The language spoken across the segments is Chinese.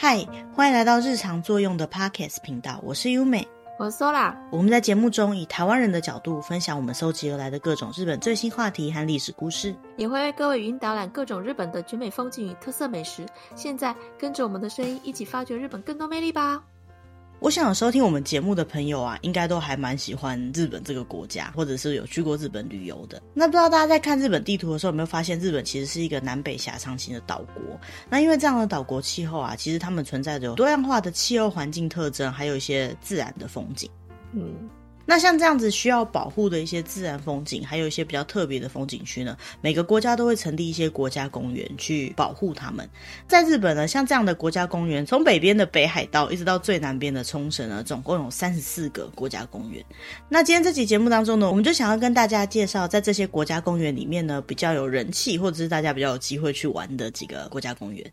嗨，欢迎来到日常作用的 Podcast 频道，我是优美，我是 Sola。我们在节目中以台湾人的角度分享我们搜集而来的各种日本最新话题和历史故事，也会为各位语音导览各种日本的绝美风景与特色美食。现在跟着我们的声音一起发掘日本更多魅力吧！我想收听我们节目的朋友啊，应该都还蛮喜欢日本这个国家，或者是有去过日本旅游的。那不知道大家在看日本地图的时候，有没有发现日本其实是一个南北狭长型的岛国？那因为这样的岛国气候啊，其实他们存在着多样化的气候环境特征，还有一些自然的风景。嗯。那像这样子需要保护的一些自然风景，还有一些比较特别的风景区呢，每个国家都会成立一些国家公园去保护它们。在日本呢，像这样的国家公园，从北边的北海道一直到最南边的冲绳呢，总共有三十四个国家公园。那今天这期节目当中呢，我们就想要跟大家介绍，在这些国家公园里面呢，比较有人气或者是大家比较有机会去玩的几个国家公园。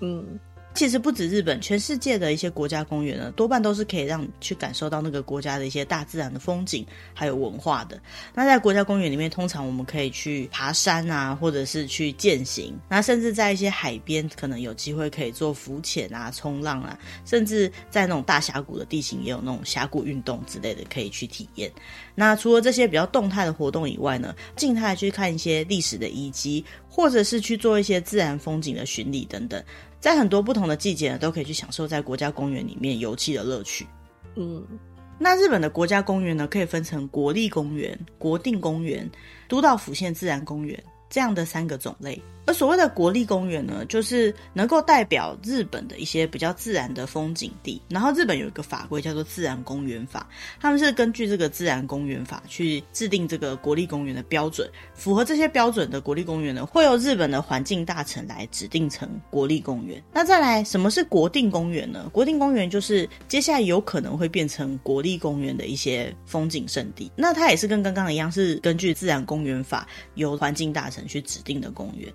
嗯。其实不止日本，全世界的一些国家公园呢，多半都是可以让你去感受到那个国家的一些大自然的风景，还有文化的。那在国家公园里面，通常我们可以去爬山啊，或者是去健行。那甚至在一些海边，可能有机会可以做浮潜啊、冲浪啊，甚至在那种大峡谷的地形，也有那种峡谷运动之类的可以去体验。那除了这些比较动态的活动以外呢，静态去看一些历史的遗迹，或者是去做一些自然风景的巡礼等等。在很多不同的季节呢，都可以去享受在国家公园里面游憩的乐趣。嗯，那日本的国家公园呢，可以分成国立公园、国定公园、都道府县自然公园这样的三个种类。而所谓的国立公园呢，就是能够代表日本的一些比较自然的风景地。然后日本有一个法规叫做《自然公园法》，他们是根据这个《自然公园法》去制定这个国立公园的标准。符合这些标准的国立公园呢，会由日本的环境大臣来指定成国立公园。那再来，什么是国定公园呢？国定公园就是接下来有可能会变成国立公园的一些风景胜地。那它也是跟刚刚一样，是根据《自然公园法》由环境大臣去指定的公园。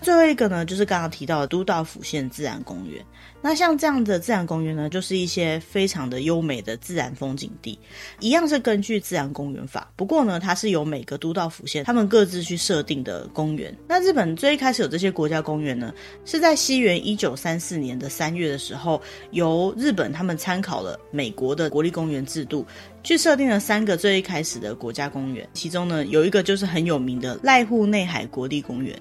最后一个呢，就是刚刚提到的都道府县自然公园。那像这样的自然公园呢，就是一些非常的优美的自然风景地，一样是根据自然公园法。不过呢，它是由每个都道府县他们各自去设定的公园。那日本最一开始有这些国家公园呢，是在西元一九三四年的三月的时候，由日本他们参考了美国的国立公园制度，去设定了三个最一开始的国家公园。其中呢，有一个就是很有名的濑户内海国立公园。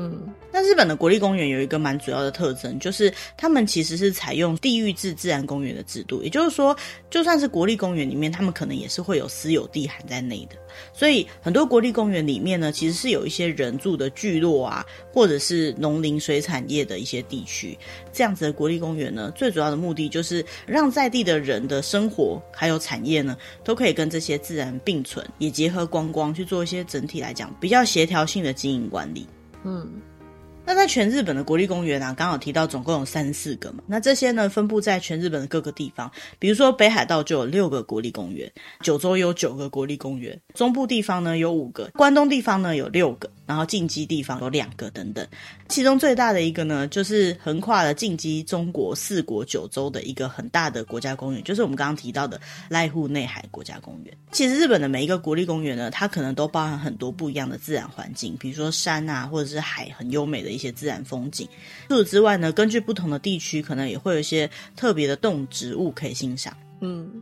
嗯，那日本的国立公园有一个蛮主要的特征，就是他们其实是采用地域制自然公园的制度，也就是说，就算是国立公园里面，他们可能也是会有私有地含在内的。所以很多国立公园里面呢，其实是有一些人住的聚落啊，或者是农林水产业的一些地区。这样子的国立公园呢，最主要的目的就是让在地的人的生活还有产业呢，都可以跟这些自然并存，也结合观光去做一些整体来讲比较协调性的经营管理。嗯，那在全日本的国立公园啊，刚好提到总共有三四个嘛。那这些呢，分布在全日本的各个地方，比如说北海道就有六个国立公园，九州有九个国立公园，中部地方呢有五个，关东地方呢有六个。然后进击地方有两个等等，其中最大的一个呢，就是横跨了进击中国四国九州的一个很大的国家公园，就是我们刚刚提到的濑户内海国家公园。其实日本的每一个国立公园呢，它可能都包含很多不一样的自然环境，比如说山啊，或者是海，很优美的一些自然风景。除此之外呢，根据不同的地区，可能也会有一些特别的动植物可以欣赏。嗯。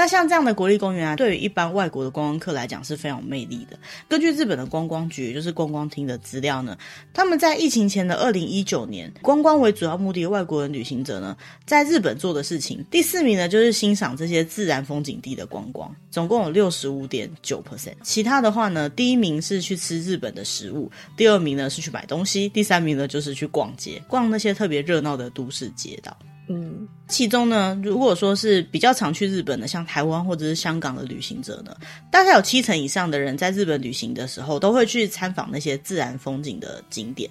那像这样的国立公园啊，对于一般外国的观光客来讲是非常有魅力的。根据日本的观光局，也就是观光厅的资料呢，他们在疫情前的二零一九年，观光为主要目的的外国人旅行者呢，在日本做的事情，第四名呢就是欣赏这些自然风景地的观光，总共有六十五点九 percent。其他的话呢，第一名是去吃日本的食物，第二名呢是去买东西，第三名呢就是去逛街，逛那些特别热闹的都市街道。嗯，其中呢，如果说是比较常去日本的，像台湾或者是香港的旅行者呢，大概有七成以上的人在日本旅行的时候，都会去参访那些自然风景的景点。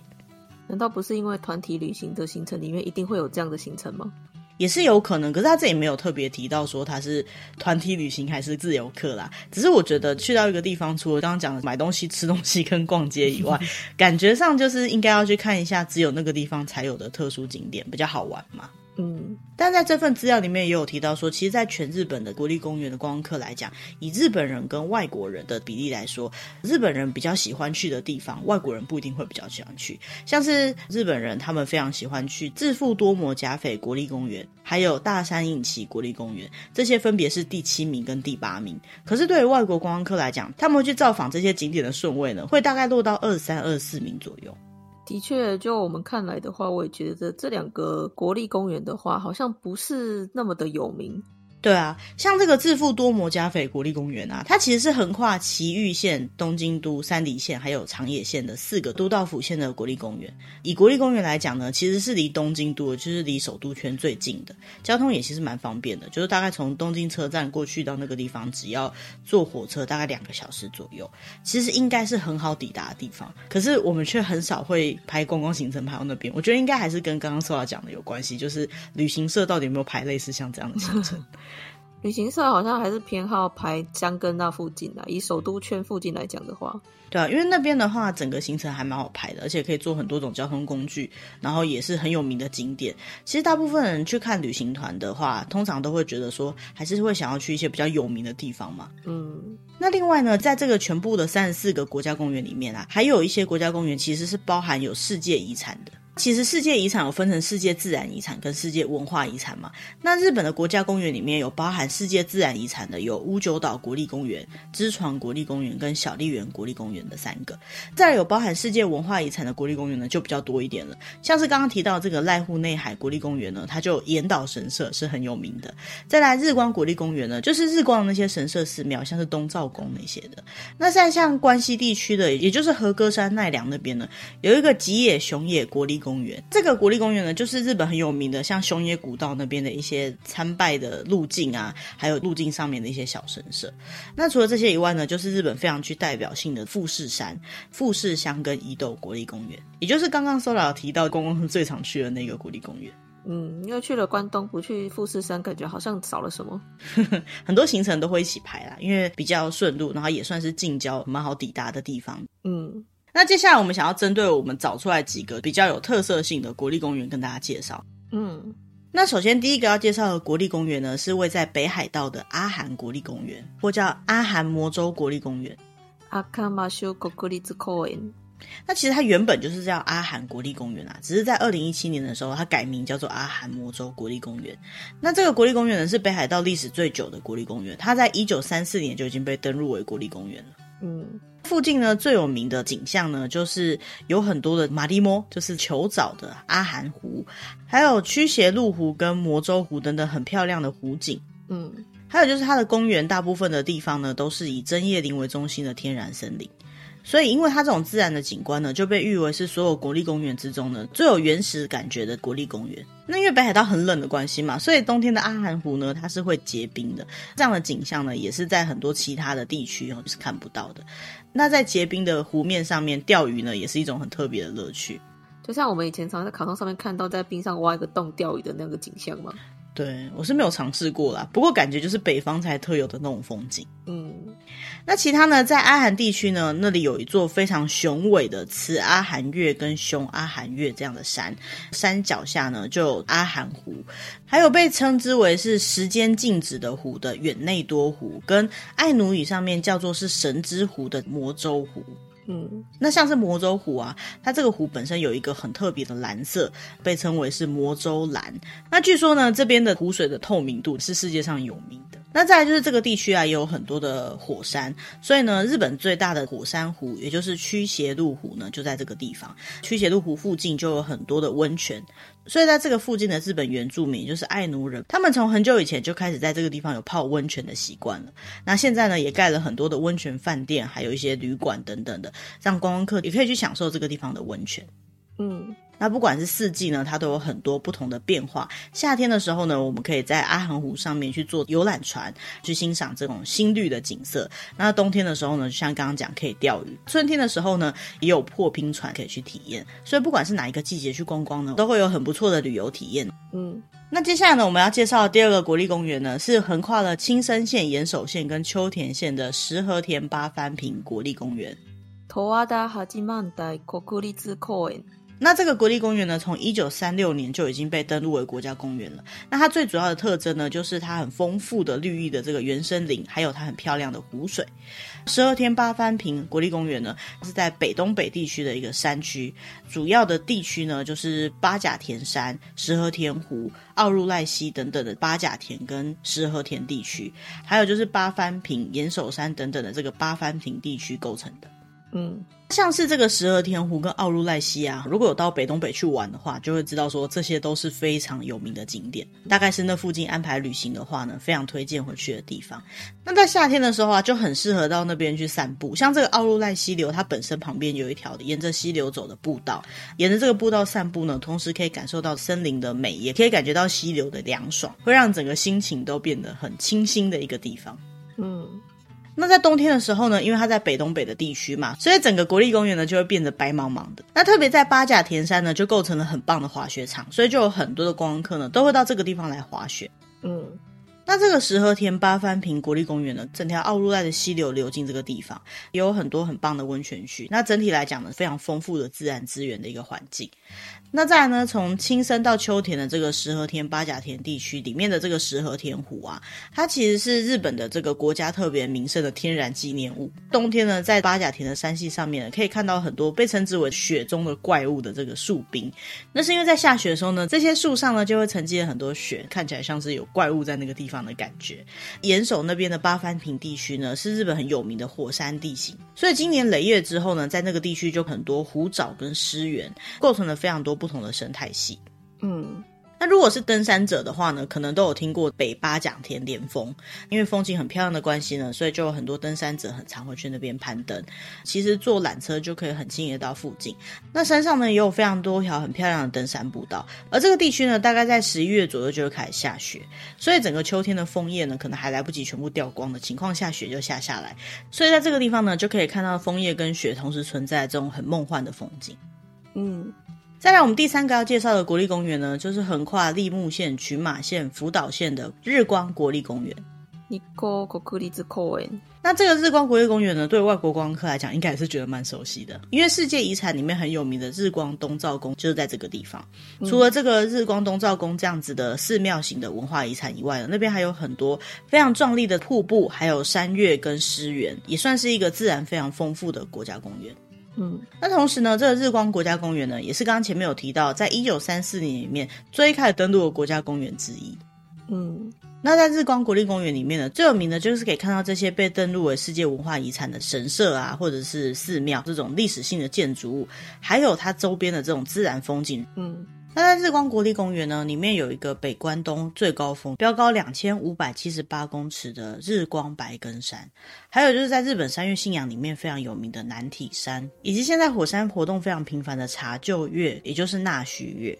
难道不是因为团体旅行的行程里面一定会有这样的行程吗？也是有可能，可是他这里没有特别提到说他是团体旅行还是自由客啦。只是我觉得去到一个地方，除了刚刚讲的买东西、吃东西跟逛街以外，感觉上就是应该要去看一下只有那个地方才有的特殊景点，比较好玩嘛。嗯，但在这份资料里面也有提到说，其实，在全日本的国立公园的观光客来讲，以日本人跟外国人的比例来说，日本人比较喜欢去的地方，外国人不一定会比较喜欢去。像是日本人，他们非常喜欢去自负多摩甲斐国立公园，还有大山隐岐国立公园，这些分别是第七名跟第八名。可是对于外国观光客来讲，他们去造访这些景点的顺位呢，会大概落到二三、二四名左右。的确，就我们看来的话，我也觉得这两个国立公园的话，好像不是那么的有名。对啊，像这个自富多摩加斐国立公园啊，它其实是横跨埼玉县、东京都、山梨县还有长野县的四个都道府县的国立公园。以国立公园来讲呢，其实是离东京都，就是离首都圈最近的，交通也其实蛮方便的，就是大概从东京车站过去到那个地方，只要坐火车大概两个小时左右，其实应该是很好抵达的地方。可是我们却很少会拍观光行程拍到那边，我觉得应该还是跟刚刚说到讲的有关系，就是旅行社到底有没有排类似像这样的行程。旅行社好像还是偏好排江根那附近的，以首都圈附近来讲的话，对啊，因为那边的话，整个行程还蛮好排的，而且可以坐很多种交通工具，然后也是很有名的景点。其实大部分人去看旅行团的话，通常都会觉得说，还是会想要去一些比较有名的地方嘛。嗯，那另外呢，在这个全部的三十四个国家公园里面啊，还有一些国家公园其实是包含有世界遗产的。其实世界遗产有分成世界自然遗产跟世界文化遗产嘛。那日本的国家公园里面有包含世界自然遗产的，有屋久岛国立公园、知床国立公园跟小笠原国立公园的三个。再来有包含世界文化遗产的国立公园呢，就比较多一点了。像是刚刚提到这个濑户内海国立公园呢，它就岩岛神社是很有名的。再来日光国立公园呢，就是日光的那些神社寺庙，像是东照宫那些的。那在像关西地区的，也就是和歌山奈良那边呢，有一个吉野熊野国立公。公园这个国立公园呢，就是日本很有名的，像熊野古道那边的一些参拜的路径啊，还有路径上面的一些小神社。那除了这些以外呢，就是日本非常具代表性的富士山、富士箱跟伊豆国立公园，也就是刚刚 Sola 提到观光客最常去的那个国立公园。嗯，因为去了关东不去富士山，感觉好像少了什么。很多行程都会一起排啦，因为比较顺路，然后也算是近郊蛮好抵达的地方。嗯。那接下来我们想要针对我们找出来几个比较有特色性的国立公园跟大家介绍。嗯，那首先第一个要介绍的国立公园呢，是位在北海道的阿寒国立公园，或叫阿寒摩州国立公园。阿卡马修国立公园。那其实它原本就是叫阿寒国立公园啊，只是在二零一七年的时候，它改名叫做阿寒摩州国立公园。那这个国立公园呢，是北海道历史最久的国立公园，它在一九三四年就已经被登录为国立公园了。嗯。附近呢，最有名的景象呢，就是有很多的马蒂摸，就是球藻的阿寒湖，还有驱邪路湖跟魔州湖等等很漂亮的湖景。嗯，还有就是它的公园大部分的地方呢，都是以针叶林为中心的天然森林。所以，因为它这种自然的景观呢，就被誉为是所有国立公园之中呢最有原始感觉的国立公园。那因为北海道很冷的关系嘛，所以冬天的阿寒湖呢，它是会结冰的。这样的景象呢，也是在很多其他的地区哦，是看不到的。那在结冰的湖面上面钓鱼呢，也是一种很特别的乐趣。就像我们以前常在卡通上面看到，在冰上挖一个洞钓鱼的那个景象吗？对，我是没有尝试过啦，不过感觉就是北方才特有的那种风景。嗯，那其他呢，在阿寒地区呢，那里有一座非常雄伟的慈阿寒岳跟雄阿寒岳这样的山，山脚下呢就有阿寒湖，还有被称之为是时间静止的湖的远内多湖，跟爱奴语上面叫做是神之湖的魔州湖。嗯，那像是魔州湖啊，它这个湖本身有一个很特别的蓝色，被称为是魔州蓝。那据说呢，这边的湖水的透明度是世界上有名的。那再来就是这个地区啊，也有很多的火山，所以呢，日本最大的火山湖，也就是驱邪路湖呢，就在这个地方。驱邪路湖附近就有很多的温泉，所以在这个附近的日本原住民，就是爱奴人，他们从很久以前就开始在这个地方有泡温泉的习惯了。那现在呢，也盖了很多的温泉饭店，还有一些旅馆等等的，让观光客也可以去享受这个地方的温泉。嗯。那不管是四季呢，它都有很多不同的变化。夏天的时候呢，我们可以在阿寒湖上面去坐游览船，去欣赏这种新绿的景色。那冬天的时候呢，就像刚刚讲，可以钓鱼。春天的时候呢，也有破冰船可以去体验。所以不管是哪一个季节去观光呢，都会有很不错的旅游体验。嗯，那接下来呢，我们要介绍的第二个国立公园呢，是横跨了青森县、岩手县跟秋田县的石和田八幡平国立公园。十和田八幡平国立公园那这个国立公园呢，从一九三六年就已经被登录为国家公园了。那它最主要的特征呢，就是它很丰富的绿意的这个原生林，还有它很漂亮的湖水。十二天八幡平国立公园呢，是在北东北地区的一个山区，主要的地区呢就是八甲田山、十和田湖、奥入濑溪等等的八甲田跟十和田地区，还有就是八幡平、岩手山等等的这个八幡平地区构成的。嗯。像是这个十和田湖跟奥入濑溪啊，如果有到北东北去玩的话，就会知道说这些都是非常有名的景点。大概是那附近安排旅行的话呢，非常推荐回去的地方。那在夏天的时候啊，就很适合到那边去散步。像这个奥入濑溪流，它本身旁边有一条沿着溪流走的步道，沿着这个步道散步呢，同时可以感受到森林的美，也可以感觉到溪流的凉爽，会让整个心情都变得很清新的一个地方。嗯。那在冬天的时候呢，因为它在北东北的地区嘛，所以整个国立公园呢就会变得白茫茫的。那特别在八甲田山呢，就构成了很棒的滑雪场，所以就有很多的观光客呢都会到这个地方来滑雪。嗯。那这个十和田八幡平国立公园呢，整条奥入濑的溪流流进这个地方，也有很多很棒的温泉区。那整体来讲呢，非常丰富的自然资源的一个环境。那再来呢，从青森到秋田的这个石和田八甲田地区里面的这个石和田湖啊，它其实是日本的这个国家特别名胜的天然纪念物。冬天呢，在八甲田的山系上面呢，可以看到很多被称之为雪中的怪物的这个树冰。那是因为在下雪的时候呢，这些树上呢就会沉积了很多雪，看起来像是有怪物在那个地方。的感觉，岩手那边的八幡平地区呢，是日本很有名的火山地形，所以今年累月之后呢，在那个地区就很多湖沼跟湿原，构成了非常多不同的生态系。嗯。那如果是登山者的话呢，可能都有听过北八甲田连峰，因为风景很漂亮的关系呢，所以就有很多登山者很常会去那边攀登。其实坐缆车就可以很轻易的到附近。那山上呢也有非常多条很漂亮的登山步道，而这个地区呢，大概在十一月左右就会开始下雪，所以整个秋天的枫叶呢，可能还来不及全部掉光的情况下，雪就下下来。所以在这个地方呢，就可以看到枫叶跟雪同时存在这种很梦幻的风景。嗯。再来，我们第三个要介绍的国立公园呢，就是横跨立木县、群马县、福岛县的日光国立公园。日光国立公园。那这个日光国立公园呢，对外国观光客来讲，应该也是觉得蛮熟悉的，因为世界遗产里面很有名的日光东照宫就是在这个地方。除了这个日光东照宫这样子的寺庙型的文化遗产以外呢，那边还有很多非常壮丽的瀑布，还有山岳跟湿原，也算是一个自然非常丰富的国家公园。嗯，那同时呢，这个日光国家公园呢，也是刚刚前面有提到，在一九三四年里面最开始登陆的国家公园之一。嗯，那在日光国立公园里面呢，最有名的就是可以看到这些被登录为世界文化遗产的神社啊，或者是寺庙这种历史性的建筑物，还有它周边的这种自然风景。嗯。那在日光国立公园呢，里面有一个北关东最高峰，标高两千五百七十八公尺的日光白根山，还有就是在日本山岳信仰里面非常有名的南体山，以及现在火山活动非常频繁的茶臼月，也就是那须月。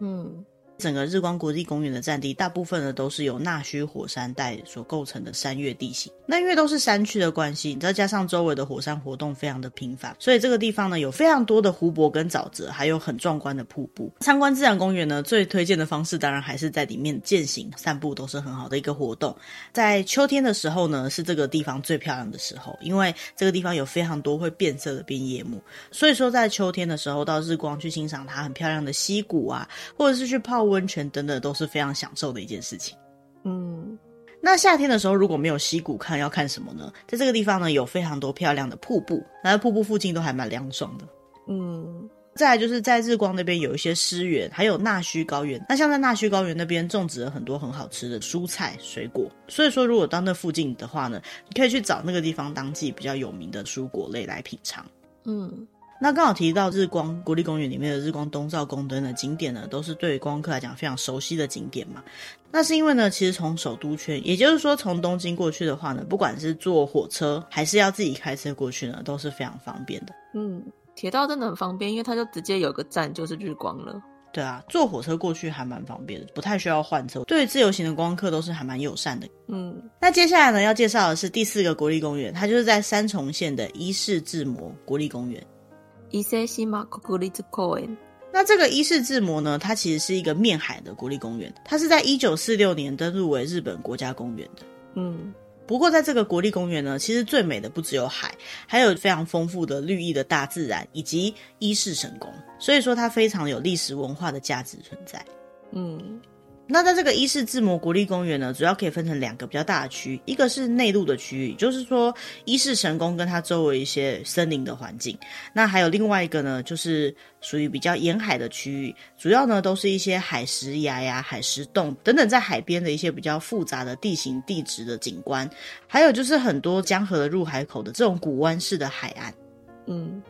嗯。整个日光国际公园的占地，大部分呢都是由纳须火山带所构成的山岳地形。那因为都是山区的关系，再加上周围的火山活动非常的频繁，所以这个地方呢有非常多的湖泊跟沼泽，还有很壮观的瀑布。参观自然公园呢，最推荐的方式当然还是在里面健行、散步，都是很好的一个活动。在秋天的时候呢，是这个地方最漂亮的时候，因为这个地方有非常多会变色的变叶木，所以说在秋天的时候到日光去欣赏它很漂亮的溪谷啊，或者是去泡温泉等等都是非常享受的一件事情。嗯，那夏天的时候如果没有溪谷看，要看什么呢？在这个地方呢，有非常多漂亮的瀑布，那在瀑布附近都还蛮凉爽的。嗯，再来就是在日光那边有一些湿原，还有纳须高原。那像在纳须高原那边种植了很多很好吃的蔬菜水果，所以说如果到那附近的话呢，你可以去找那个地方当季比较有名的蔬果类来品尝。嗯。那刚好提到日光国立公园里面的日光东照宫等等景点呢，都是对观光客来讲非常熟悉的景点嘛。那是因为呢，其实从首都圈，也就是说从东京过去的话呢，不管是坐火车还是要自己开车过去呢，都是非常方便的。嗯，铁道真的很方便，因为它就直接有个站就是日光了。对啊，坐火车过去还蛮方便的，不太需要换车。对于自由行的观光客都是还蛮友善的。嗯，那接下来呢，要介绍的是第四个国立公园，它就是在三重县的伊势志摩国立公园。伊势西马国立公园。那这个伊势志摩呢，它其实是一个面海的国立公园，它是在一九四六年登录为日本国家公园的。嗯，不过，在这个国立公园呢，其实最美的不只有海，还有非常丰富的绿意的大自然，以及伊势神宫。所以说，它非常有历史文化的价值存在。嗯。那在这个伊势志摩国立公园呢，主要可以分成两个比较大的区，一个是内陆的区域，就是说伊势神宫跟它周围一些森林的环境。那还有另外一个呢，就是属于比较沿海的区域，主要呢都是一些海蚀崖呀、海蚀洞等等，在海边的一些比较复杂的地形地质的景观，还有就是很多江河的入海口的这种古湾式的海岸，嗯。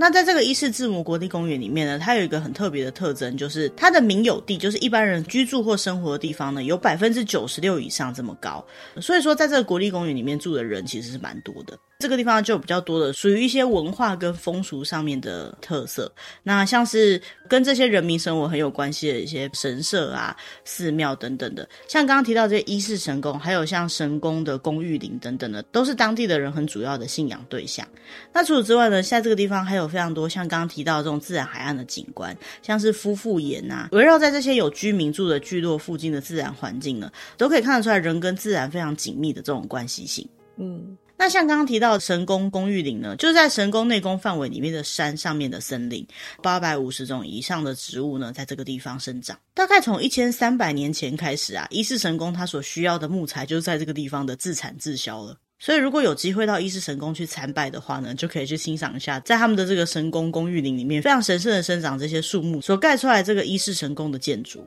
那在这个伊势志摩国立公园里面呢，它有一个很特别的特征，就是它的民有地，就是一般人居住或生活的地方呢，有百分之九十六以上这么高。所以说，在这个国立公园里面住的人其实是蛮多的。这个地方就比较多的属于一些文化跟风俗上面的特色，那像是跟这些人民生活很有关系的一些神社啊、寺庙等等的，像刚刚提到这些伊势神宫，还有像神宫的宫玉林等等的，都是当地的人很主要的信仰对象。那除此之外呢，在这个地方还有非常多像刚刚提到这种自然海岸的景观，像是夫妇岩、啊，围绕在这些有居民住的聚落附近的自然环境呢，都可以看得出来人跟自然非常紧密的这种关系性。嗯。那像刚刚提到的神宫公寓林呢，就是在神宫内宫范围里面的山上面的森林，八百五十种以上的植物呢，在这个地方生长。大概从一千三百年前开始啊，伊势神宫它所需要的木材就是在这个地方的自产自销了。所以如果有机会到伊势神宫去参拜的话呢，就可以去欣赏一下，在他们的这个神宫公寓林里面非常神圣的生长这些树木所盖出来这个伊势神宫的建筑。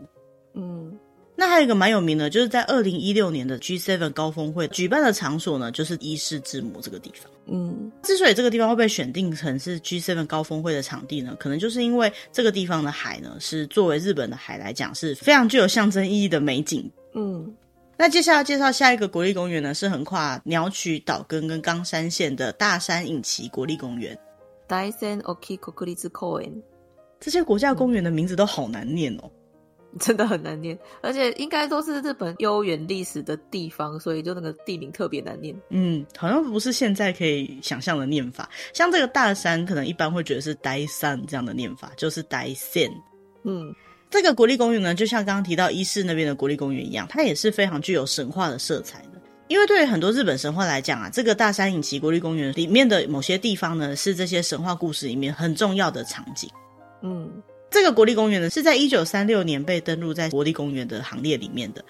嗯。那还有一个蛮有名的，就是在二零一六年的 G7 高峰会举办的场所呢，就是伊势志摩这个地方。嗯，之所以这个地方会被选定成是 G7 高峰会的场地呢，可能就是因为这个地方的海呢，是作为日本的海来讲是非常具有象征意义的美景。嗯，那接下来介绍下一个国立公园呢，是横跨鸟取岛根跟冈山县的大山隐岐国立公园。大山隠岐国立公园。这些国家公园的名字都好难念哦。真的很难念，而且应该都是日本悠远历史的地方，所以就那个地名特别难念。嗯，好像不是现在可以想象的念法。像这个大山，可能一般会觉得是呆山这样的念法，就是呆县。嗯，这个国立公园呢，就像刚刚提到伊势那边的国立公园一样，它也是非常具有神话的色彩的。因为对于很多日本神话来讲啊，这个大山隐岐国立公园里面的某些地方呢，是这些神话故事里面很重要的场景。嗯。这个国立公园呢，是在一九三六年被登录在国立公园的行列里面的。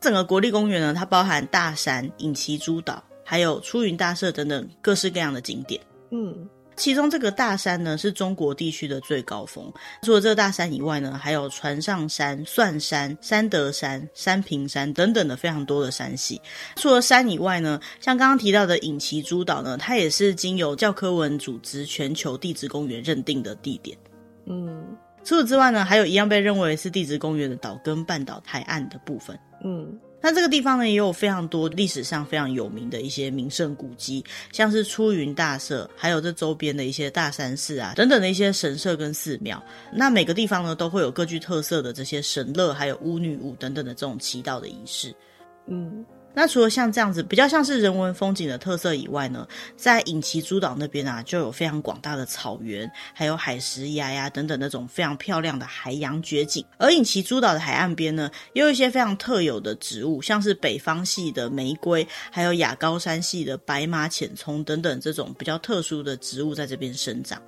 整个国立公园呢，它包含大山、隐岐诸岛，还有出云大社等等各式各样的景点。嗯，其中这个大山呢，是中国地区的最高峰。除了这个大山以外呢，还有船上山、蒜山、山德山、山平山等等的非常多的山系。除了山以外呢，像刚刚提到的隐岐诸岛呢，它也是经由教科文组织全球地质公园认定的地点。嗯。除此之外呢，还有一样被认为是地质公园的岛根半岛海岸的部分。嗯，那这个地方呢，也有非常多历史上非常有名的一些名胜古迹，像是出云大社，还有这周边的一些大山寺啊等等的一些神社跟寺庙。那每个地方呢，都会有各具特色的这些神乐，还有巫女舞等等的这种祈祷的仪式。嗯。那除了像这样子比较像是人文风景的特色以外呢，在隐岐诸岛那边啊，就有非常广大的草原，还有海蚀崖呀等等那种非常漂亮的海洋绝景。而隐岐诸岛的海岸边呢，也有一些非常特有的植物，像是北方系的玫瑰，还有亚高山系的白马浅葱等等这种比较特殊的植物在这边生长。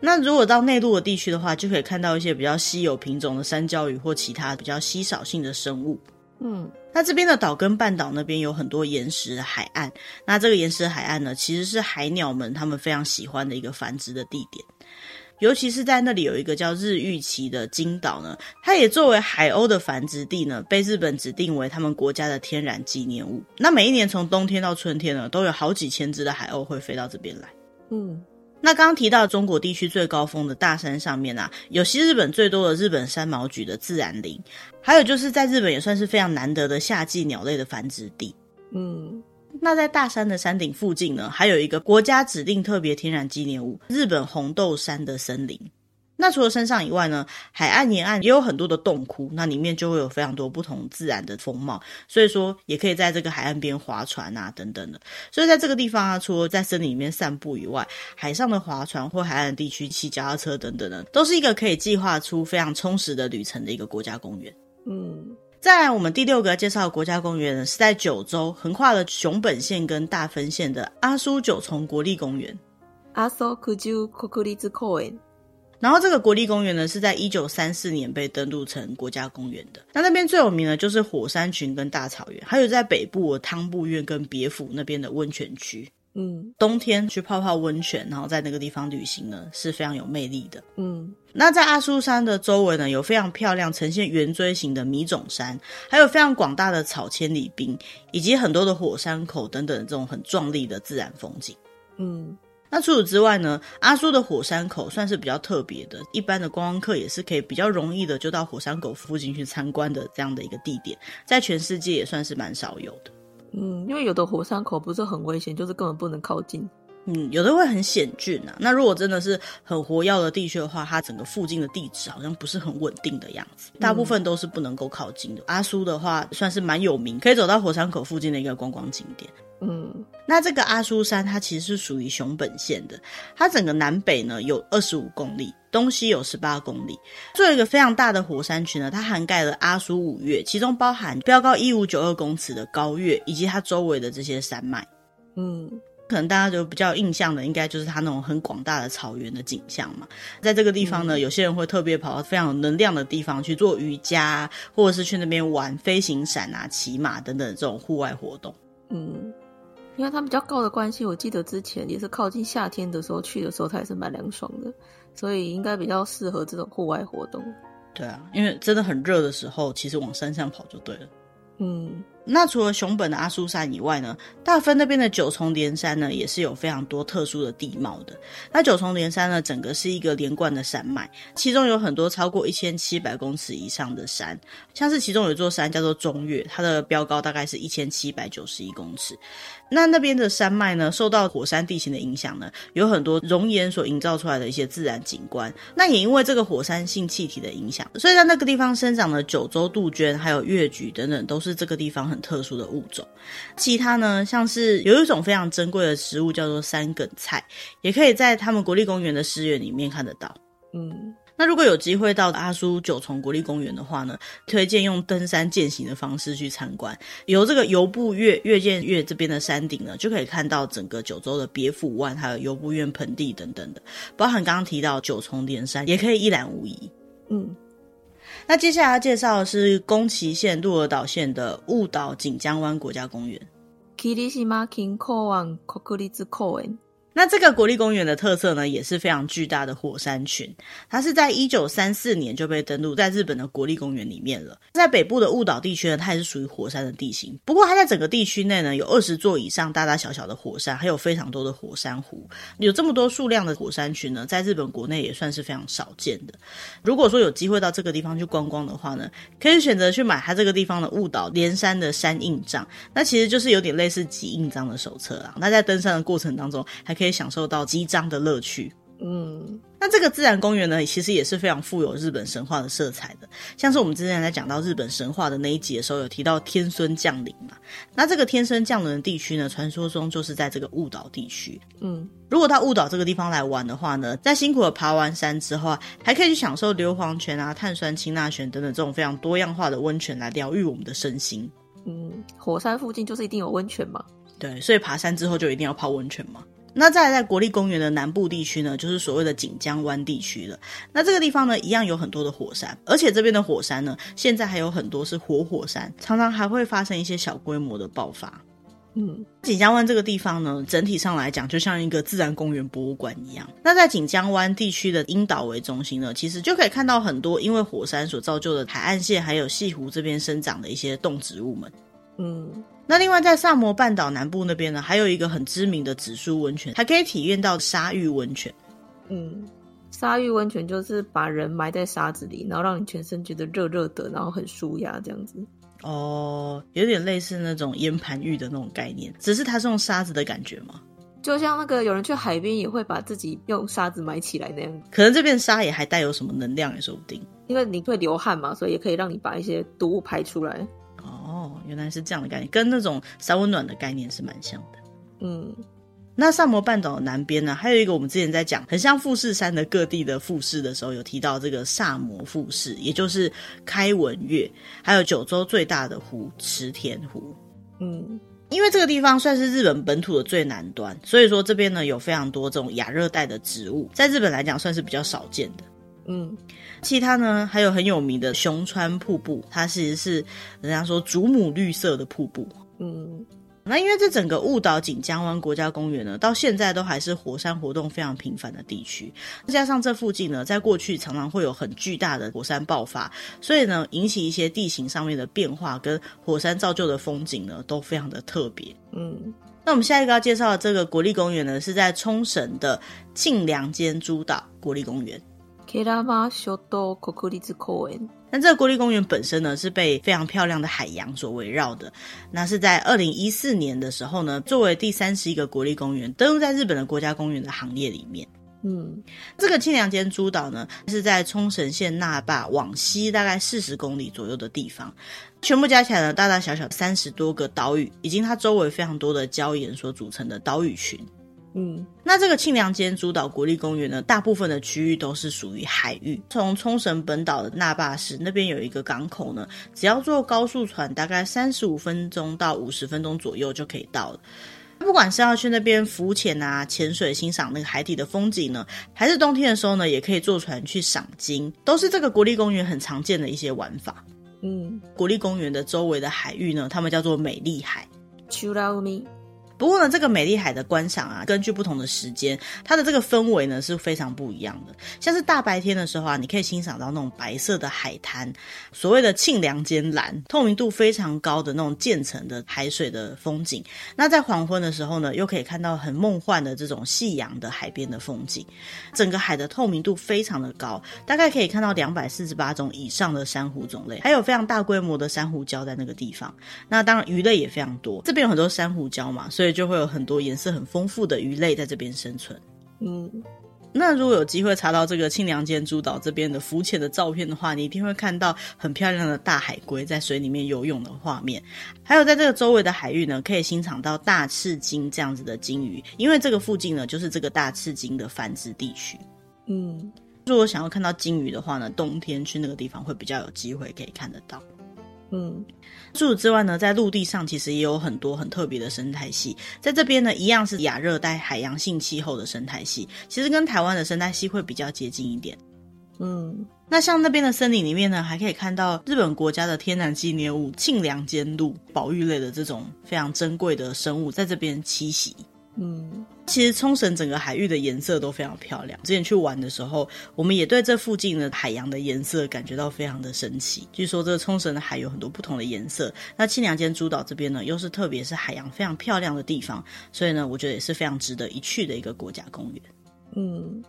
那如果到内陆的地区的话，就可以看到一些比较稀有品种的山椒鱼或其他比较稀少性的生物。嗯。那这边的岛根半岛那边有很多岩石海岸，那这个岩石海岸呢，其实是海鸟们他们非常喜欢的一个繁殖的地点，尤其是在那里有一个叫日玉崎的金岛呢，它也作为海鸥的繁殖地呢，被日本指定为他们国家的天然纪念物。那每一年从冬天到春天呢，都有好几千只的海鸥会飞到这边来。嗯。那刚刚提到中国地区最高峰的大山上面啊，有西日本最多的日本山毛榉的自然林，还有就是在日本也算是非常难得的夏季鸟类的繁殖地。嗯，那在大山的山顶附近呢，还有一个国家指定特别天然纪念物——日本红豆杉的森林。那除了山上以外呢，海岸沿岸也有很多的洞窟，那里面就会有非常多不同自然的风貌，所以说也可以在这个海岸边划船啊等等的。所以在这个地方啊，除了在森林里面散步以外，海上的划船或海岸地区骑脚踏车等等的，都是一个可以计划出非常充实的旅程的一个国家公园。嗯。再来，我们第六个介绍的国家公园呢，是在九州横跨了熊本县跟大分县的阿苏九重国立公园。阿苏九州国立公园。然后这个国立公园呢，是在一九三四年被登录成国家公园的。那那边最有名的就是火山群跟大草原，还有在北部汤布院跟别府那边的温泉区。嗯，冬天去泡泡温泉，然后在那个地方旅行呢，是非常有魅力的。嗯，那在阿苏山的周围呢，有非常漂亮、呈现圆锥形的米种山，还有非常广大的草千里冰，以及很多的火山口等等这种很壮丽的自然风景。嗯。那除此之外呢，阿苏的火山口算是比较特别的，一般的观光客也是可以比较容易的就到火山口附近去参观的这样的一个地点，在全世界也算是蛮少有的。嗯，因为有的火山口不是很危险，就是根本不能靠近。嗯，有的会很险峻啊。那如果真的是很活跃的地区的话，它整个附近的地质好像不是很稳定的样子，大部分都是不能够靠近的。嗯、阿苏的话算是蛮有名，可以走到火山口附近的一个观光景点。嗯，那这个阿苏山它其实是属于熊本县的，它整个南北呢有二十五公里，东西有十八公里。作为一个非常大的火山群呢，它涵盖了阿苏五岳，其中包含标高一五九二公尺的高岳，以及它周围的这些山脉。嗯，可能大家就比较印象的，应该就是它那种很广大的草原的景象嘛。在这个地方呢，嗯、有些人会特别跑到非常有能量的地方去做瑜伽，或者是去那边玩飞行伞啊、骑马等等这种户外活动。嗯。因为它比较高的关系，我记得之前也是靠近夏天的时候去的时候，它也是蛮凉爽的，所以应该比较适合这种户外活动。对啊，因为真的很热的时候，其实往山上跑就对了。嗯。那除了熊本的阿苏山以外呢，大分那边的九重连山呢，也是有非常多特殊的地貌的。那九重连山呢，整个是一个连贯的山脉，其中有很多超过一千七百公尺以上的山，像是其中有一座山叫做中岳，它的标高大概是一千七百九十一公尺。那那边的山脉呢，受到火山地形的影响呢，有很多熔岩所营造出来的一些自然景观。那也因为这个火山性气体的影响，所以在那个地方生长的九州杜鹃，还有越菊等等，都是这个地方很特殊的物种。其他呢，像是有一种非常珍贵的食物叫做山梗菜，也可以在他们国立公园的湿原里面看得到。嗯。那如果有机会到阿苏九重国立公园的话呢，推荐用登山健行的方式去参观。由这个由布岳月见越这边的山顶呢，就可以看到整个九州的别府湾，还有游步院盆地等等的，包含刚刚提到九重连山，也可以一览无遗。嗯，那接下来要介绍的是宫崎县鹿儿岛县的雾岛锦江湾国家公园。那这个国立公园的特色呢，也是非常巨大的火山群。它是在一九三四年就被登录在日本的国立公园里面了。在北部的雾岛地区呢，它也是属于火山的地形。不过它在整个地区内呢，有二十座以上大大小小的火山，还有非常多的火山湖。有这么多数量的火山群呢，在日本国内也算是非常少见的。如果说有机会到这个地方去观光的话呢，可以选择去买它这个地方的雾岛连山的山印章。那其实就是有点类似集印章的手册啊。那在登山的过程当中，还可以可以享受到激章的乐趣。嗯，那这个自然公园呢，其实也是非常富有日本神话的色彩的。像是我们之前在讲到日本神话的那一集的时候，有提到天孙降临嘛。那这个天孙降临的地区呢，传说中就是在这个雾岛地区。嗯，如果到雾岛这个地方来玩的话呢，在辛苦的爬完山之后啊，还可以去享受硫磺泉啊、碳酸氢钠泉等等这种非常多样化的温泉来疗愈我们的身心。嗯，火山附近就是一定有温泉嘛？对，所以爬山之后就一定要泡温泉嘛。那再来在国立公园的南部地区呢，就是所谓的锦江湾地区了。那这个地方呢，一样有很多的火山，而且这边的火山呢，现在还有很多是活火山，常常还会发生一些小规模的爆发。嗯，锦江湾这个地方呢，整体上来讲就像一个自然公园博物馆一样。那在锦江湾地区的樱岛为中心呢，其实就可以看到很多因为火山所造就的海岸线，还有西湖这边生长的一些动植物们。嗯。那另外在萨摩半岛南部那边呢，还有一个很知名的紫苏温泉，还可以体验到沙浴温泉。嗯，沙浴温泉就是把人埋在沙子里，然后让你全身觉得热热的，然后很舒压这样子。哦，有点类似那种岩盘浴的那种概念，只是它是用沙子的感觉吗？就像那个有人去海边也会把自己用沙子埋起来那样。可能这边沙也还带有什么能量也说不定。因为你会流汗嘛，所以也可以让你把一些毒物排出来。哦，原来是这样的概念，跟那种三温暖的概念是蛮像的。嗯，那萨摩半岛南边呢，还有一个我们之前在讲很像富士山的各地的富士的时候，有提到这个萨摩富士，也就是开文岳，还有九州最大的湖池田湖。嗯，因为这个地方算是日本本土的最南端，所以说这边呢有非常多这种亚热带的植物，在日本来讲算是比较少见的。嗯，其他呢还有很有名的熊川瀑布，它其实是人家说祖母绿色的瀑布。嗯。那因为这整个雾岛锦江湾国家公园呢，到现在都还是火山活动非常频繁的地区。加上这附近呢，在过去常常会有很巨大的火山爆发，所以呢，引起一些地形上面的变化跟火山造就的风景呢，都非常的特别。嗯，那我们下一个要介绍的这个国立公园呢，是在冲绳的近良间诸岛国立公园。那这个国立公园本身呢，是被非常漂亮的海洋所围绕的。那是在二零一四年的时候呢，作为第三十一个国立公园登入在日本的国家公园的行列里面。嗯，这个清凉间诸岛呢，是在冲绳县那霸往西大概四十公里左右的地方，全部加起来呢，大大小小三十多个岛屿，以及它周围非常多的礁岩所组成的岛屿群。嗯，那这个庆良间诸岛国立公园呢，大部分的区域都是属于海域。从冲绳本岛的那霸市那边有一个港口呢，只要坐高速船，大概三十五分钟到五十分钟左右就可以到了。不管是要去那边浮潜啊、潜水、欣赏那个海底的风景呢，还是冬天的时候呢，也可以坐船去赏鲸，都是这个国立公园很常见的一些玩法。嗯，国立公园的周围的海域呢，他们叫做美丽海。不过呢，这个美丽海的观赏啊，根据不同的时间，它的这个氛围呢是非常不一样的。像是大白天的时候啊，你可以欣赏到那种白色的海滩，所谓的庆良间蓝，透明度非常高的那种渐层的海水的风景。那在黄昏的时候呢，又可以看到很梦幻的这种夕阳的海边的风景。整个海的透明度非常的高，大概可以看到两百四十八种以上的珊瑚种类，还有非常大规模的珊瑚礁在那个地方。那当然鱼类也非常多，这边有很多珊瑚礁嘛，所以。所以就会有很多颜色很丰富的鱼类在这边生存。嗯，那如果有机会查到这个清凉间诸岛这边的浮潜的照片的话，你一定会看到很漂亮的大海龟在水里面游泳的画面。还有在这个周围的海域呢，可以欣赏到大翅鲸这样子的鲸鱼，因为这个附近呢就是这个大翅鲸的繁殖地区。嗯，如果想要看到鲸鱼的话呢，冬天去那个地方会比较有机会可以看得到。嗯，除此之外呢，在陆地上其实也有很多很特别的生态系，在这边呢，一样是亚热带海洋性气候的生态系，其实跟台湾的生态系会比较接近一点。嗯，那像那边的森林里面呢，还可以看到日本国家的天然纪念物庆良间鹿，保育类的这种非常珍贵的生物在这边栖息。嗯，其实冲绳整个海域的颜色都非常漂亮。之前去玩的时候，我们也对这附近的海洋的颜色感觉到非常的神奇。据说这个冲绳的海有很多不同的颜色。那清凉间诸岛这边呢，又是特别是海洋非常漂亮的地方，所以呢，我觉得也是非常值得一去的一个国家公园。嗯，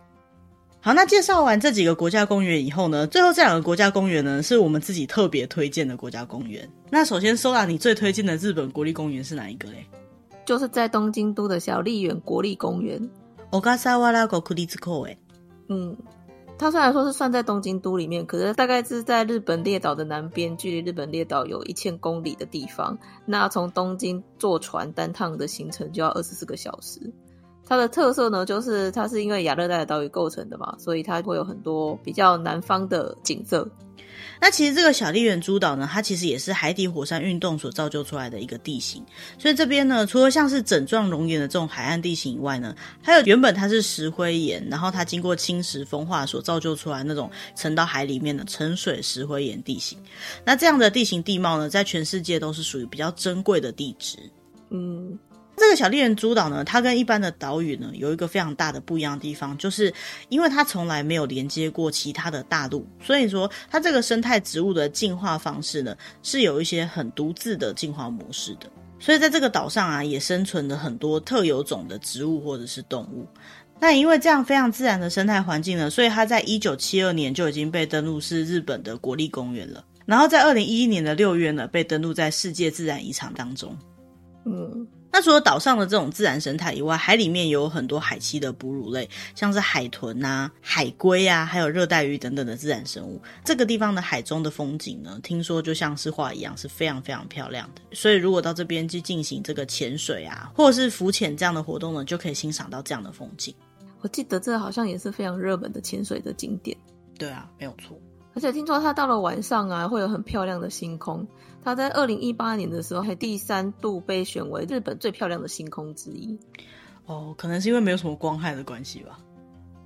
好，那介绍完这几个国家公园以后呢，最后这两个国家公园呢，是我们自己特别推荐的国家公园。那首先，Sola，你最推荐的日本国立公园是哪一个嘞？就是在东京都的小笠原国立公园。国立公园。嗯，它虽然说是算在东京都里面，可是大概是在日本列岛的南边，距离日本列岛有一千公里的地方。那从东京坐船单趟的行程就要二十四个小时。它的特色呢，就是它是因为亚热带的岛屿构成的嘛，所以它会有很多比较南方的景色。那其实这个小笠原诸岛呢，它其实也是海底火山运动所造就出来的一个地形。所以这边呢，除了像是整状熔岩的这种海岸地形以外呢，还有原本它是石灰岩，然后它经过侵蚀风化所造就出来那种沉到海里面的沉水石灰岩地形。那这样的地形地貌呢，在全世界都是属于比较珍贵的地质。嗯。这个小笠原诸岛呢，它跟一般的岛屿呢，有一个非常大的不一样的地方，就是因为它从来没有连接过其他的大陆，所以说它这个生态植物的进化方式呢，是有一些很独自的进化模式的。所以在这个岛上啊，也生存了很多特有种的植物或者是动物。那因为这样非常自然的生态环境呢，所以它在一九七二年就已经被登录是日本的国立公园了。然后在二零一一年的六月呢，被登录在世界自然遗产当中。嗯。那除了岛上的这种自然生态以外，海里面也有很多海栖的哺乳类，像是海豚啊、海龟啊，还有热带鱼等等的自然生物。这个地方的海中的风景呢，听说就像是画一样，是非常非常漂亮的。所以如果到这边去进行这个潜水啊，或者是浮潜这样的活动呢，就可以欣赏到这样的风景。我记得这好像也是非常热门的潜水的景点。对啊，没有错。而且听说它到了晚上啊，会有很漂亮的星空。它在二零一八年的时候，还第三度被选为日本最漂亮的星空之一。哦，可能是因为没有什么光害的关系吧。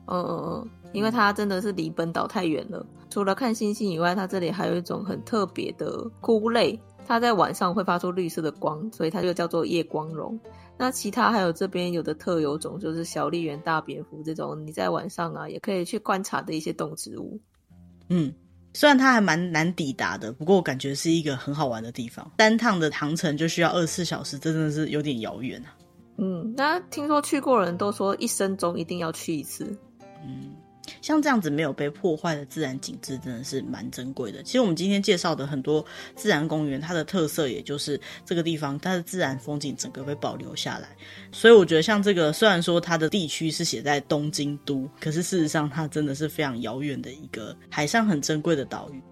嗯嗯嗯，因为它真的是离本岛太远了。除了看星星以外，它这里还有一种很特别的菇类，它在晚上会发出绿色的光，所以它就叫做夜光茸。那其他还有这边有的特有种，就是小笠原大蝙蝠这种，你在晚上啊也可以去观察的一些动植物。嗯，虽然它还蛮难抵达的，不过我感觉是一个很好玩的地方。单趟的航程就需要二十四小时，真的是有点遥远啊。嗯，那听说去过的人都说一生中一定要去一次。嗯。像这样子没有被破坏的自然景致，真的是蛮珍贵的。其实我们今天介绍的很多自然公园，它的特色也就是这个地方，它的自然风景整个被保留下来。所以我觉得像这个，虽然说它的地区是写在东京都，可是事实上它真的是非常遥远的一个海上很珍贵的岛屿。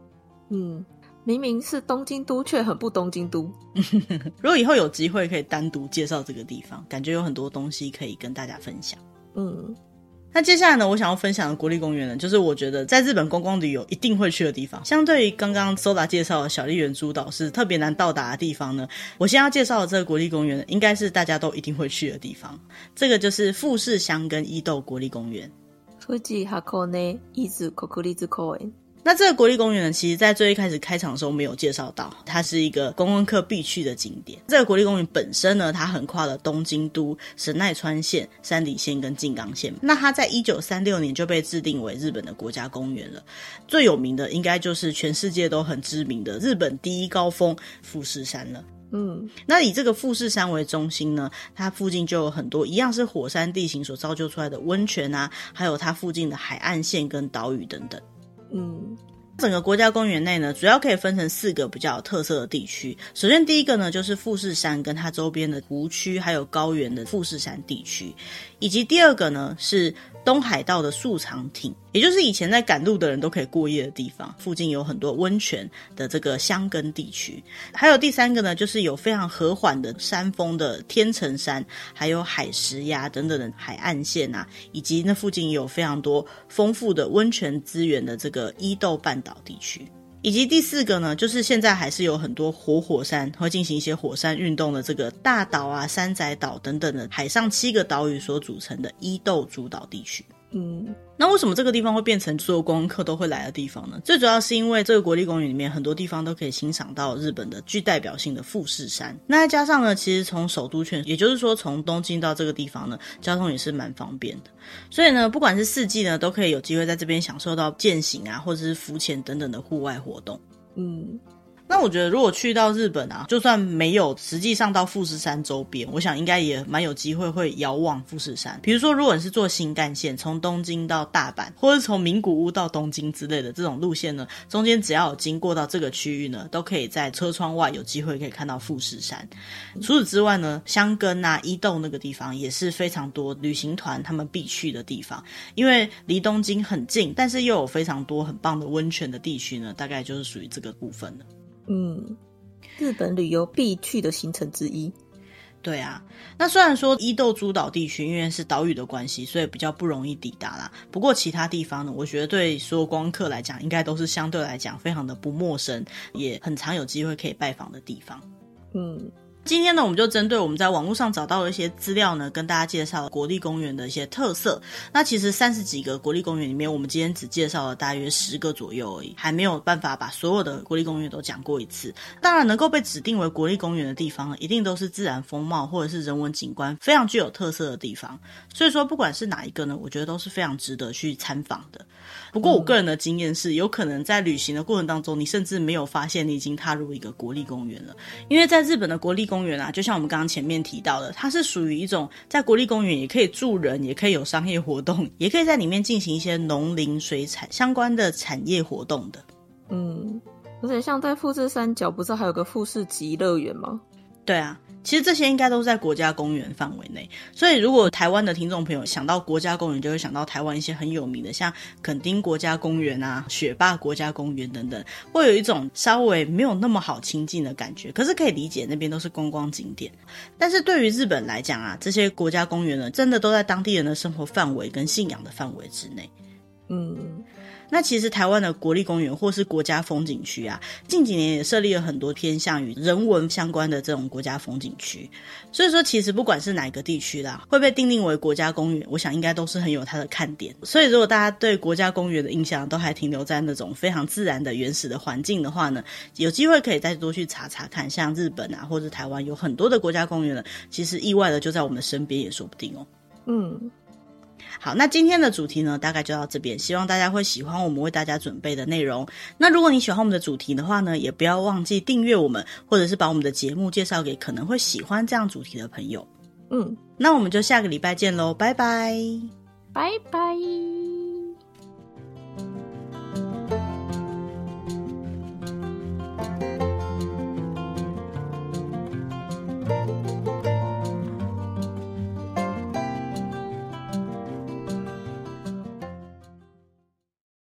嗯，明明是东京都，却很不东京都。如果以后有机会可以单独介绍这个地方，感觉有很多东西可以跟大家分享。嗯。那接下来呢，我想要分享的国立公园呢，就是我觉得在日本观光旅游一定会去的地方。相对于刚刚 Soda 介绍的小笠原诸岛是特别难到达的地方呢，我先要介绍的这个国立公园呢，应该是大家都一定会去的地方。这个就是富士箱根伊豆国立公园。富士箱根伊豆国立公园。那这个国立公园呢，其实在最一开始开场的时候没有介绍到，它是一个观光客必去的景点。这个国立公园本身呢，它横跨了东京都、神奈川县、山梨县跟静冈县。那它在一九三六年就被制定为日本的国家公园了。最有名的应该就是全世界都很知名的日本第一高峰富士山了。嗯，那以这个富士山为中心呢，它附近就有很多一样是火山地形所造就出来的温泉啊，还有它附近的海岸线跟岛屿等等。嗯，整个国家公园内呢，主要可以分成四个比较有特色的地区。首先，第一个呢，就是富士山跟它周边的湖区，还有高原的富士山地区，以及第二个呢是。东海道的宿场町，也就是以前在赶路的人都可以过夜的地方，附近有很多温泉的这个箱根地区。还有第三个呢，就是有非常和缓的山峰的天成山，还有海石呀等等的海岸线啊，以及那附近有非常多丰富的温泉资源的这个伊豆半岛地区。以及第四个呢，就是现在还是有很多活火，山会进行一些火山运动的这个大岛啊、山仔岛等等的海上七个岛屿所组成的伊豆诸岛地区。嗯，那为什么这个地方会变成所有观光客都会来的地方呢？最主要是因为这个国立公园里面很多地方都可以欣赏到日本的具代表性的富士山。那再加上呢，其实从首都圈，也就是说从东京到这个地方呢，交通也是蛮方便的。所以呢，不管是四季呢，都可以有机会在这边享受到健行啊，或者是浮潜等等的户外活动。嗯。那我觉得，如果去到日本啊，就算没有实际上到富士山周边，我想应该也蛮有机会会遥望富士山。比如说，如果你是坐新干线从东京到大阪，或者从名古屋到东京之类的这种路线呢，中间只要有经过到这个区域呢，都可以在车窗外有机会可以看到富士山。除此之外呢，箱根啊、伊豆那个地方也是非常多旅行团他们必去的地方，因为离东京很近，但是又有非常多很棒的温泉的地区呢，大概就是属于这个部分了。嗯，日本旅游必去的行程之一。对啊，那虽然说伊豆诸岛地区因为是岛屿的关系，所以比较不容易抵达啦。不过其他地方呢，我觉得对所有观光客来讲，应该都是相对来讲非常的不陌生，也很常有机会可以拜访的地方。嗯。今天呢，我们就针对我们在网络上找到的一些资料呢，跟大家介绍国立公园的一些特色。那其实三十几个国立公园里面，我们今天只介绍了大约十个左右而已，还没有办法把所有的国立公园都讲过一次。当然，能够被指定为国立公园的地方呢，一定都是自然风貌或者是人文景观非常具有特色的地方。所以说，不管是哪一个呢，我觉得都是非常值得去参访的。不过，我个人的经验是，有可能在旅行的过程当中，你甚至没有发现你已经踏入一个国立公园了，因为在日本的国立公园。啊，就像我们刚刚前面提到的，它是属于一种在国立公园也可以住人，也可以有商业活动，也可以在里面进行一些农林水产相关的产业活动的。嗯，而且像在富士山脚，不是还有个富士急乐园吗？对啊。其实这些应该都在国家公园范围内。所以，如果台湾的听众朋友想到国家公园，就会想到台湾一些很有名的，像垦丁国家公园啊、雪霸国家公园等等，会有一种稍微没有那么好亲近的感觉。可是可以理解，那边都是观光景点。但是对于日本来讲啊，这些国家公园呢，真的都在当地人的生活范围跟信仰的范围之内。嗯。那其实台湾的国立公园或是国家风景区啊，近几年也设立了很多偏向于人文相关的这种国家风景区。所以说，其实不管是哪个地区啦，会被定定为国家公园，我想应该都是很有它的看点。所以，如果大家对国家公园的印象都还停留在那种非常自然的原始的环境的话呢，有机会可以再多去查查看，像日本啊或者台湾有很多的国家公园呢，其实意外的就在我们身边也说不定哦。嗯。好那今天的主题呢大概就到这边希望大家会喜欢我们为大家准备的内容。那如果你喜欢我们的主题的话呢也不要忘记订阅我们或者是把我们的节目介绍给可能会喜欢这样主题的朋友。嗯那我们就下个礼拜见喽拜拜。拜拜。